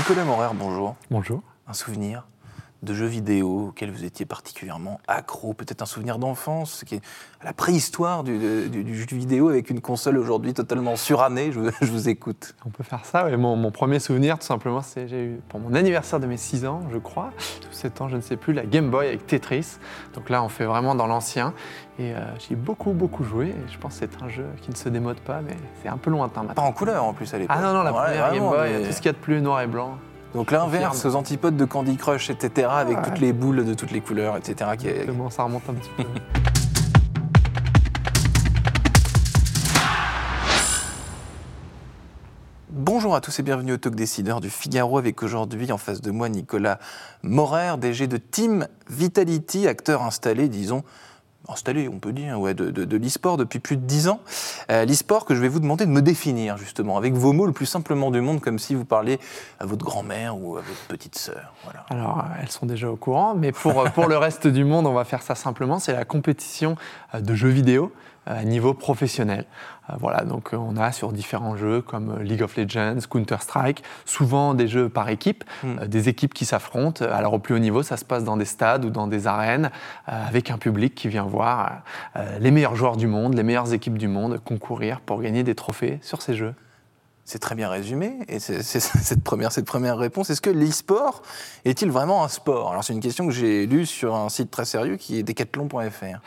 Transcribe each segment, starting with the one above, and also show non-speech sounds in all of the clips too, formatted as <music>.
Nicolas Morer, bonjour. Bonjour. Un souvenir? De jeux vidéo auquel vous étiez particulièrement accro, peut-être un souvenir d'enfance, qui est la préhistoire du, du- du jeu vidéo avec une console aujourd'hui totalement surannée. Je, vous- <laughs> je vous écoute. On peut faire ça. ouais. Mon, mon premier souvenir, tout simplement, c'est j'ai eu pour mon anniversaire de mes 6 ans, je crois, ou 7 ans, je ne sais plus, la Game Boy avec Tetris. Donc là, on fait vraiment dans l'ancien. Et euh, j'y ai beaucoup, beaucoup joué. Et je pense que c'est un jeu qui ne se démode pas, mais c'est un peu lointain Pas maintenant. en couleur en plus à l'époque. Ah non, non, la Ouais, première Game Boy, mais- tout ce qu'il y a de plus noir et blanc. Donc l'inverse, aux antipodes de Candy Crush, etc., avec toutes les boules de toutes les couleurs, etc. Qui est... Ça remonte un petit peu. Bonjour à tous et bienvenue au Talk Décideur du Figaro avec aujourd'hui en face de moi Nicolas Morer, DG de Team Vitality, acteur installé, disons, installé on peut dire, ouais, de, de, de l'e-sport depuis plus de 10 ans. Euh, l'e-sport que je vais vous demander de me définir justement, avec vos mots le plus simplement du monde, comme si vous parliez à votre grand-mère ou à votre petite sœur. Voilà. Alors, euh, elles sont déjà au courant, mais pour, euh, pour le reste du monde, on va faire ça simplement. C'est la compétition euh, de jeux vidéo à niveau professionnel. Euh, Voilà, donc euh, on a sur différents jeux comme euh, League of Legends, Counter-Strike, souvent des jeux par équipe, Mm. euh, des équipes qui s'affrontent. Alors au plus haut niveau, ça se passe dans des stades ou dans des arènes euh, avec un public qui vient voir euh, les meilleurs joueurs du monde, les meilleures équipes du monde concourir pour gagner des trophées sur ces jeux. C'est très bien résumé. Et c'est, c'est- <laughs> cette, première, cette première réponse, est-ce que l'e-sport est-il vraiment un sport? Alors c'est une question que j'ai lue sur un site très sérieux qui est decathlon.fr.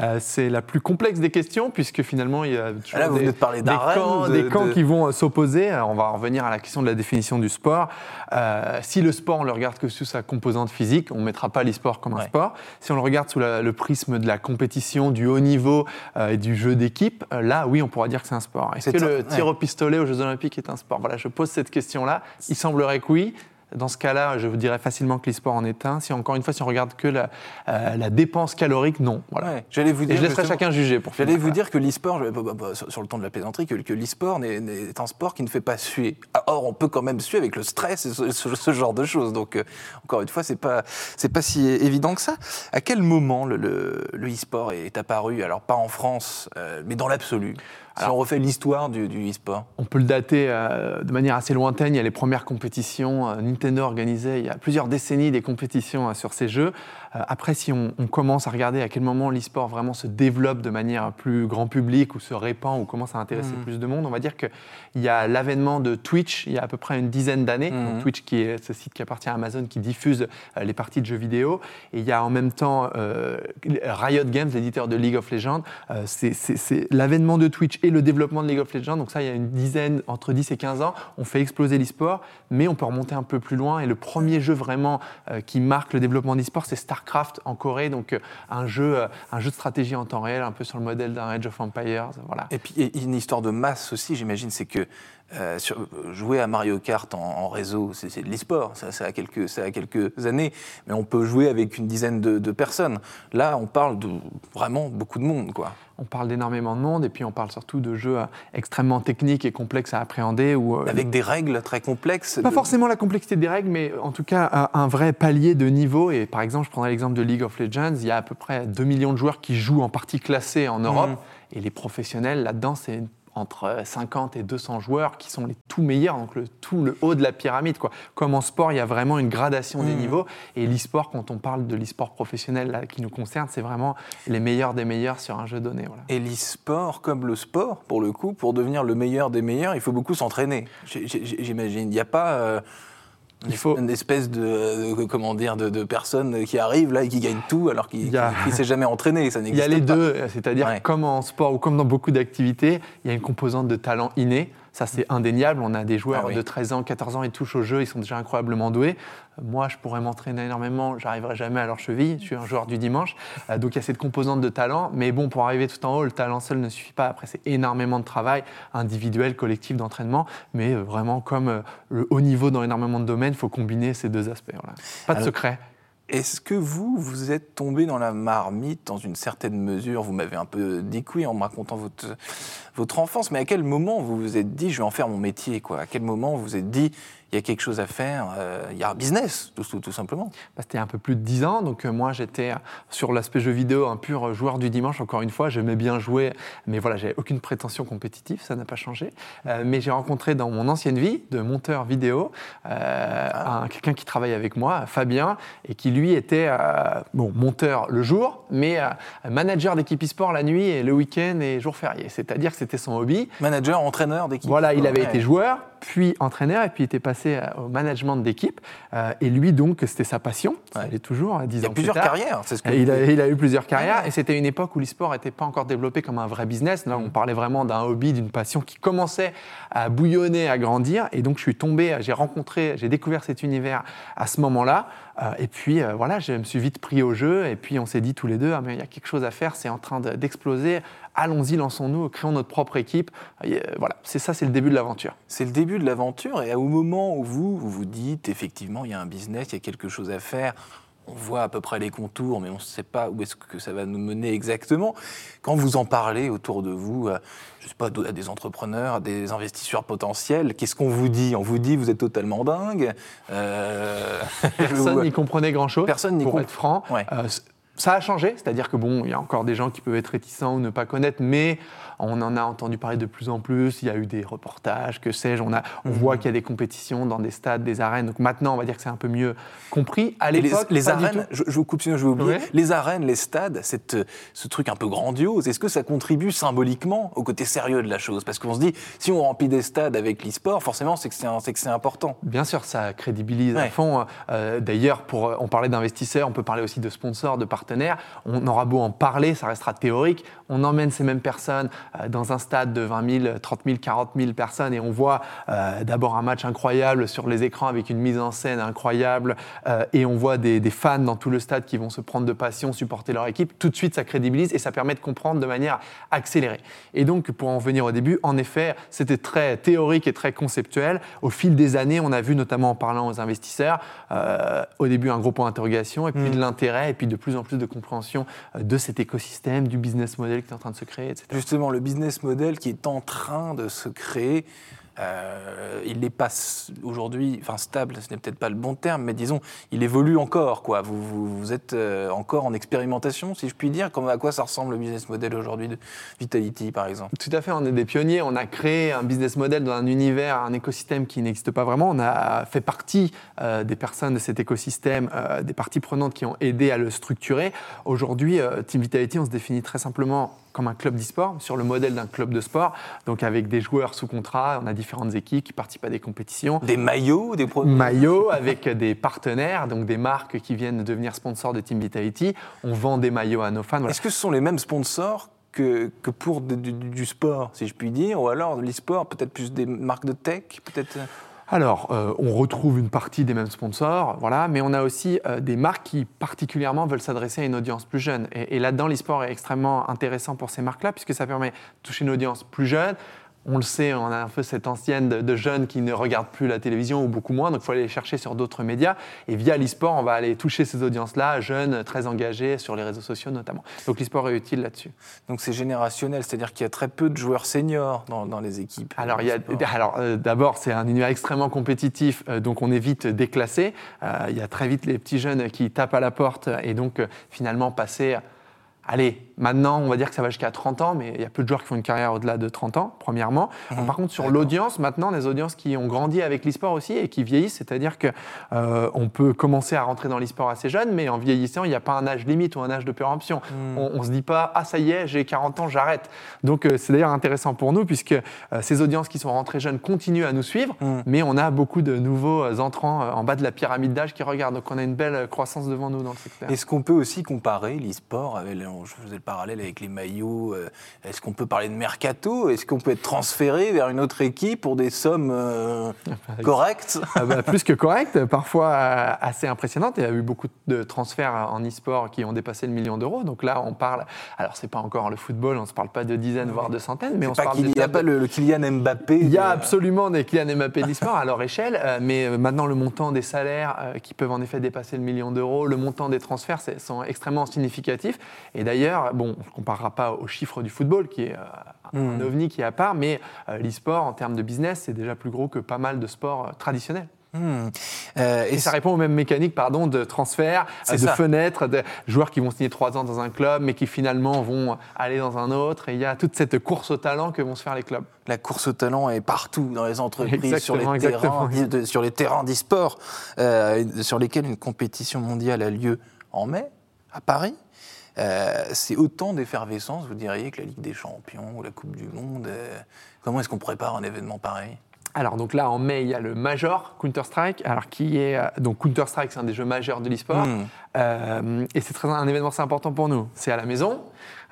Euh, c'est la plus complexe des questions puisque finalement il y a toujours Là, vous des, venez de parler des d'arène, camps, de- des camps de- qui vont euh, s'opposer. Alors, on va revenir à la question de la définition du sport. Euh, si le sport, on le regarde que sous sa composante physique, on ne mettra pas l'e-sport comme un sport. Si on le regarde sous la- le prisme de la compétition, du haut niveau euh, et du jeu d'équipe, euh, là, oui, on pourra dire que c'est un sport. Est-ce que un- le ouais. tir au pistolet aux Jeux Olympiques est un sport? Voilà, je pose cette question-là. Il semblerait que oui. Dans ce cas-là, je vous dirais facilement que l'e-sport en est un. Si encore une fois, si on regarde que la, euh, la dépense calorique, non. Voilà. Ouais, J'allais vous Et je laisserai chacun juger pour J'allais vous dire que l'e-sport, bah, bah, bah, sur le ton de la plaisanterie, que, que l'e-sport est un sport qui ne fait pas suer. Ah, Or, on peut quand même suer avec le stress et ce, ce- ce genre de choses. Donc, euh, encore une fois, c'est pas c'est pas si évident que ça. À quel moment le, le- le e-sport est apparu? Alors, pas en France, euh, mais dans l'absolu. Si Alors- on refait l'histoire du, du e-sport. On peut le dater euh, de manière assez lointaine. Il y a les premières compétitions. euh, Nintendo organisait il y a plusieurs décennies des compétitions euh, sur ces jeux. Euh, après, si on, on commence à regarder à quel moment l'e-sport vraiment se développe de manière plus grand public ou se répand ou commence à intéresser Mhm. plus de monde, on va dire qu'il y a l'avènement de Twitch il y a à peu près une dizaine d'années. Donc, Twitch qui est ce site qui appartient à Amazon qui diffuse euh, les parties de jeux vidéo. Et il y a en même temps euh, Riot Games, l'éditeur de League of Legends. Euh, c'est- l'avènement de Twitch et le développement de League of Legends. Donc ça, il y a une dizaine, entre 10 et 15 ans, on fait exploser l'e-sport, mais on peut remonter un peu plus loin. Et le premier jeu vraiment euh, qui marque le développement d'e-sport, c'est StarCraft en Corée. Donc euh, un, jeu, euh, un jeu de stratégie en temps réel, un peu sur le modèle d'un Age of Empires. Voilà. Et puis, et une histoire de masse aussi, j'imagine, c'est que euh, sur- jouer à Mario Kart en, en réseau, c'est de l'e-sport, ça, ça, a quelques, ça a quelques années, mais on peut jouer avec une dizaine de, de personnes. Là, on parle de vraiment beaucoup de monde, quoi. On parle d'énormément de monde et puis on parle surtout de jeux euh, extrêmement techniques et complexes à appréhender. Où, euh, Avec des règles très complexes. Pas de- forcément la complexité des règles, mais en tout cas un, vrai palier de niveau. Et par exemple, je prendrai l'exemple de League of Legends. Il y a à peu près 2 millions de joueurs qui jouent en partie classée en Europe. Mhm. Et les professionnels, là-dedans, c'est entre 50 et 200 joueurs qui sont les tout meilleurs, donc le, tout le haut de la pyramide. Quoi. Comme en sport, il y a vraiment une gradation des Mhm. niveaux. Et l'e-sport, quand on parle de l'e-sport professionnel là, qui nous concerne, c'est vraiment les meilleurs des meilleurs sur un jeu donné. Voilà. Et l'e-sport, comme le sport, pour le coup, pour devenir le meilleur des meilleurs, il faut beaucoup s'entraîner, j'imagine. Il n'y a pas euh, Il faut- une espèce de, de- comment dire, de, de personne qui arrive là et qui gagne tout alors qu'il ne s'est jamais entraîné. Ça <laughs> Il y a les pas. deux, c'est-à-dire Ouais. comme en sport ou comme dans beaucoup d'activités, il y a une composante de talent inné. Ça, c'est indéniable. On a des joueurs Ah oui. de 13 ans, 14 ans, ils touchent au jeu, ils sont déjà incroyablement doués. Euh, Moi, je pourrais m'entraîner énormément, j'arriverai jamais à leur cheville. Je suis un joueur du dimanche. Euh, donc, il y a cette composante de talent. Mais bon, pour arriver tout en haut, le talent seul ne suffit pas. Après, c'est énormément de travail individuel, collectif, d'entraînement. Mais euh, vraiment, comme le haut niveau dans énormément de domaines, il faut combiner ces deux aspects. voilà. Pas de Alors- secret. Est-ce que vous, vous êtes tombé dans la marmite dans une certaine mesure? Vous m'avez un peu dit que oui en me racontant votre, votre enfance, mais à quel moment vous vous êtes dit je vais en faire mon métier quoi? À quel moment vous vous êtes dit il y a quelque chose à faire, euh, il y a un business, tout, tout, simplement. Bah, c'était un peu plus de 10 ans, donc moi j'étais sur l'aspect jeu vidéo un pur joueur du dimanche, encore une fois, j'aimais bien jouer, mais voilà, j'avais aucune prétention compétitive, ça n'a pas changé. mais j'ai rencontré dans mon ancienne vie de monteur vidéo ah. quelqu'un qui travaille avec moi, Fabien, et qui lui était bon, monteur le jour, mais manager d'équipe e-sport la nuit et le week-end et jour férié. C'est-à-dire que c'était son hobby. Manager, entraîneur d'équipe. Voilà, il avait été joueur, puis entraîneur, et puis il était passé euh, au management d'équipe. Euh, et lui, donc, c'était sa passion. Ça est toujours, 10 ans Il a plusieurs carrières, c'est ce que il, a, il a eu plusieurs carrières, et c'était une époque où l'e-sport n'était pas encore développé comme un vrai business. Là, on parlait vraiment d'un hobby, d'une passion qui commençait à bouillonner, à grandir. Et donc, je suis tombé, j'ai rencontré, j'ai découvert cet univers à ce moment-là. Euh, et puis, voilà, je me suis vite pris au jeu, et puis on s'est dit tous les deux, ah, mais il y a quelque chose à faire, c'est en train d'exploser allons-y, lançons-nous, créons notre propre équipe. voilà, c'est ça, c'est le début de l'aventure. C'est le début de l'aventure, et au moment où vous, vous vous dites, effectivement, il y a un business, il y a quelque chose à faire, on voit à peu près les contours, mais on ne sait pas où est-ce que ça va nous mener exactement. Quand vous en parlez autour de vous, euh, je ne sais pas, à des entrepreneurs, à des investisseurs potentiels, qu'est-ce qu'on vous dit? On vous dit vous êtes totalement dingue. Euh, <laughs> Personne n'y comprenait grand-chose. Personne n'y Pour être franc, euh, ça a changé, c'est-à-dire que bon, il y a encore des gens qui peuvent être réticents ou ne pas connaître, mais on en a entendu parler de plus en plus. Il y a eu des reportages, que sais-je. On, a, on mhm. voit qu'il y a des compétitions dans des stades, des arènes. Donc maintenant, on va dire que c'est un peu mieux compris. À l'époque, les, arènes, je, vous coupe sinon je vais oublier. Les arènes, les stades, cette, ce truc un peu grandiose, est-ce que ça contribue symboliquement au côté sérieux de la chose? Parce qu'on se dit, si on remplit des stades avec l'e-sport, forcément, c'est que c'est important. Bien sûr, ça crédibilise à fond. Euh, d'ailleurs, pour on parlait d'investisseurs, on peut parler aussi de sponsors, de partenaires. On aura beau en parler, ça restera théorique. On emmène ces mêmes personnes euh, dans un stade de 20 000, 30 000, 40 000 personnes et on voit euh, d'abord un match incroyable sur les écrans avec une mise en scène incroyable euh, et on voit des, fans dans tout le stade qui vont se prendre de passion, supporter leur équipe, tout de suite ça crédibilise et ça permet de comprendre de manière accélérée. Et donc pour en venir au début, en effet, c'était très théorique et très conceptuel. Au fil des années, on a vu notamment en parlant aux investisseurs, au début un gros point d'interrogation et puis de mmh. l'intérêt et puis de plus en plus de compréhension de cet écosystème, du business model qui est en train de se créer, etc. Justement, le business model qui est en train de se créer, euh, il n'est pas aujourd'hui, stable, ce n'est peut-être pas le bon terme, mais disons, il évolue encore. Quoi. Vous, vous, êtes euh, encore en expérimentation, si je puis dire. Comme, à quoi ça ressemble le business model aujourd'hui de Vitality, par exemple? Tout à fait, on est des pionniers. On a créé un business model dans un univers, un écosystème qui n'existe pas vraiment. On a fait partie euh, des personnes de cet écosystème, des parties prenantes qui ont aidé à le structurer. Aujourd'hui, Team Vitality, on se définit très simplement comme un club d'e-sport, sur le modèle d'un club de sport, donc avec des joueurs sous contrat, on a différentes équipes qui participent à des compétitions. Des maillots, des produits Maillots avec des partenaires, donc des marques qui viennent devenir sponsors de Team Vitality. On vend des maillots à nos fans. Est-ce que ce sont les mêmes sponsors que, que, pour du, sport, si je puis dire, ou alors l'e-sport, peut-être plus des marques de tech, peut-être alors, euh, on retrouve une partie des mêmes sponsors, voilà, mais on a aussi euh, des marques qui particulièrement veulent s'adresser à une audience plus jeune. Et, là-dedans, l'e-sport est extrêmement intéressant pour ces marques-là, puisque ça permet de toucher une audience plus jeune, on le sait, on a un peu cette ancienne de, jeunes qui ne regardent plus la télévision ou beaucoup moins, donc il faut aller les chercher sur d'autres médias. Et via l'e-sport, on va aller toucher ces audiences-là, jeunes, très engagés sur les réseaux sociaux notamment. Donc l'e-sport est utile là-dessus. Donc c'est générationnel, c'est-à-dire qu'il y a très peu de joueurs seniors dans, les équipes. Alors, alors euh, d'abord, c'est un univers extrêmement compétitif, euh, donc on est vite déclassé. Euh, il y a très vite les petits jeunes qui tapent à la porte et donc finalement passer allez, maintenant, on va dire que ça va jusqu'à 30 ans, mais il y a peu de joueurs qui font une carrière au-delà de 30 ans, premièrement. Mhm. Par contre, sur l'audience, maintenant, des audiences qui ont grandi avec l'e-sport aussi et qui vieillissent, c'est-à-dire qu'on euh, peut commencer à rentrer dans l'e-sport assez jeune, mais en vieillissant, il n'y a pas un âge limite ou un âge de péremption. Mhm. On ne se dit pas, ah ça y est, j'ai 40 ans, j'arrête. Donc euh, c'est d'ailleurs intéressant pour nous, puisque euh, ces audiences qui sont rentrées jeunes continuent à nous suivre, mhm. mais on a beaucoup de nouveaux entrants en bas de la pyramide d'âge qui regardent. Donc on a une belle croissance devant nous dans le secteur. Est-ce qu'on peut aussi comparer l'e-sport avec je parallèle avec les maillots. Euh, est-ce qu'on peut parler de mercato? Est-ce qu'on peut être transféré vers une autre équipe pour des sommes euh, <laughs> correctes? Ah bah, Plus que correctes, parfois euh, assez impressionnantes. Il y a eu beaucoup de transferts en e-sport qui ont dépassé le million d'euros. Donc là, on parle. Alors, c'est pas encore le football, on ne se parle pas de dizaines, voire de centaines, mais on se parle. Il n'y a pas le, Kylian Mbappé. Il y a absolument des Kylian Mbappé d'e-sport à leur échelle, mais maintenant, le montant des salaires qui peuvent en effet dépasser le million d'euros, le montant des transferts sont extrêmement significatifs. Et D'ailleurs, bon, on ne comparera pas aux chiffres du football, qui est euh, un hmm. ovni qui est à part, mais euh, l'e-sport, en termes de business, c'est déjà plus gros que pas mal de sports euh, traditionnels. Hmm. Euh, et, ça répond aux mêmes mécaniques pardon, de transfert, de fenêtres, de joueurs qui vont signer trois ans dans un club, mais qui finalement vont aller dans un autre. Et il y a toute cette course au talent que vont se faire les clubs. La course au talent est partout dans les entreprises, sur les, terrains, sur les terrains d'e-sport, euh, sur lesquels une compétition mondiale a lieu en mai, à Paris. Euh, c'est autant d'effervescence, vous diriez, que la Ligue des Champions ou la Coupe du Monde. comment est-ce qu'on prépare un événement pareil? Alors donc là en mai il y a le Major Counter Strike, alors qui est euh, donc Counter Strike c'est un des jeux majeurs de l'e-sport hmm. Euh, et c'est très un événement c'est important pour nous. C'est à la maison,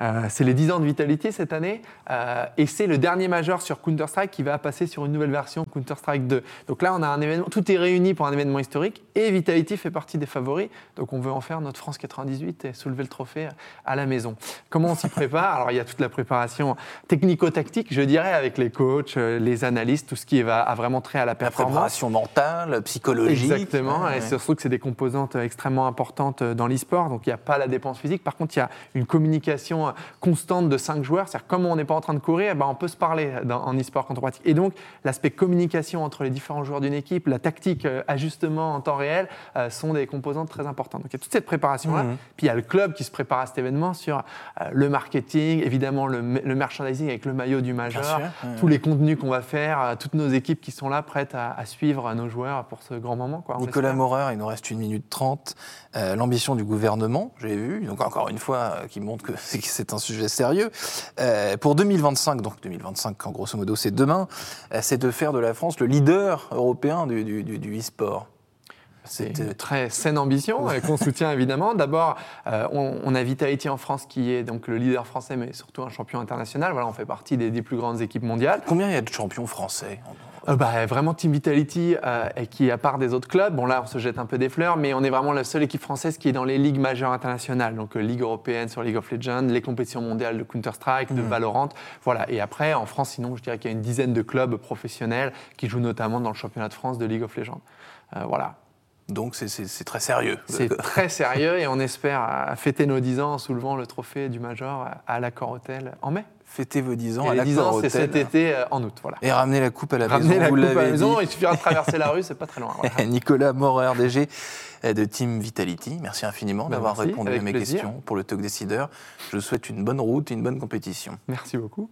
euh, c'est les 10 ans de Vitality cette année, euh, et c'est le dernier majeur sur Counter-Strike qui va passer sur une nouvelle version Counter-Strike 2. Donc là, on a un événement, tout est réuni pour un événement historique, et Vitality fait partie des favoris, donc on veut en faire notre France 98 et soulever le trophée à la maison. Comment on s'y prépare? Alors il y a toute la préparation technico-tactique, je dirais, avec les coachs, euh, les analystes, tout ce qui va vraiment trait à la performance. La préparation mentale, psychologique. Exactement, et c'est surtout que c'est des composantes extrêmement importantes dans l'e-sport, donc il n'y a pas la dépense physique, par contre il y a une communication constante de cinq joueurs. C'est-à-dire, comme on n'est pas en train de courir, eh ben, on peut se parler en e-sport pratique. Et donc, l'aspect communication entre les différents joueurs d'une équipe, la tactique, euh, ajustement en temps réel, euh, sont des composantes très importantes. Donc, il y a toute cette préparation-là. Mmh. Puis, il y a le club qui se prépare à cet événement sur euh, le marketing, évidemment le, merchandising avec le maillot du major, tous les contenus qu'on va faire, toutes nos équipes qui sont là prêtes à, suivre nos joueurs pour ce grand moment. Quoi, Nicolas Maurer, il nous reste une minute trente. L'ambition du gouvernement, j'ai vu, donc encore une fois, qui montre que <laughs> c'est un sujet sérieux. Euh, pour 2025, donc 2025, en grosso modo, c'est demain, euh, c'est de faire de la France le leader européen du, du, e-sport. C'est une très saine ambition qu'on soutient <laughs> évidemment. D'abord, euh, on, a Vitality en France qui est donc le leader français, mais surtout un champion international. Voilà, on fait partie des, des plus grandes équipes mondiales. Combien il y a de champions français euh, bah, Vraiment Team Vitality, euh, qui à part des autres clubs, bon là on se jette un peu des fleurs, mais on est vraiment la seule équipe française qui est dans les ligues majeures internationales, donc euh, Ligue européenne sur League of Legends, les compétitions mondiales de Counter-Strike, de mmh. Valorant, voilà. Et après, en France, sinon, je dirais qu'il y a une dizaine de clubs professionnels qui jouent notamment dans le championnat de France de League of Legends. voilà. Donc c'est très sérieux. C'est très sérieux et on espère fêter nos 10 ans en soulevant le trophée du Major à l'Accor Hotel en mai. Fêtez vos 10 ans à l'Accor 10 ans, c'est cet été euh, en août. Voilà. Et ramener la coupe à la ramener maison. la coupe à la maison, il suffira de traverser la rue, c'est pas très loin. <laughs> Nicolas Morer, DG de Team Vitality, merci infiniment bah, d'avoir répondu à mes questions pour le Talk Décideur. Je vous souhaite une bonne route et une bonne compétition. Merci beaucoup.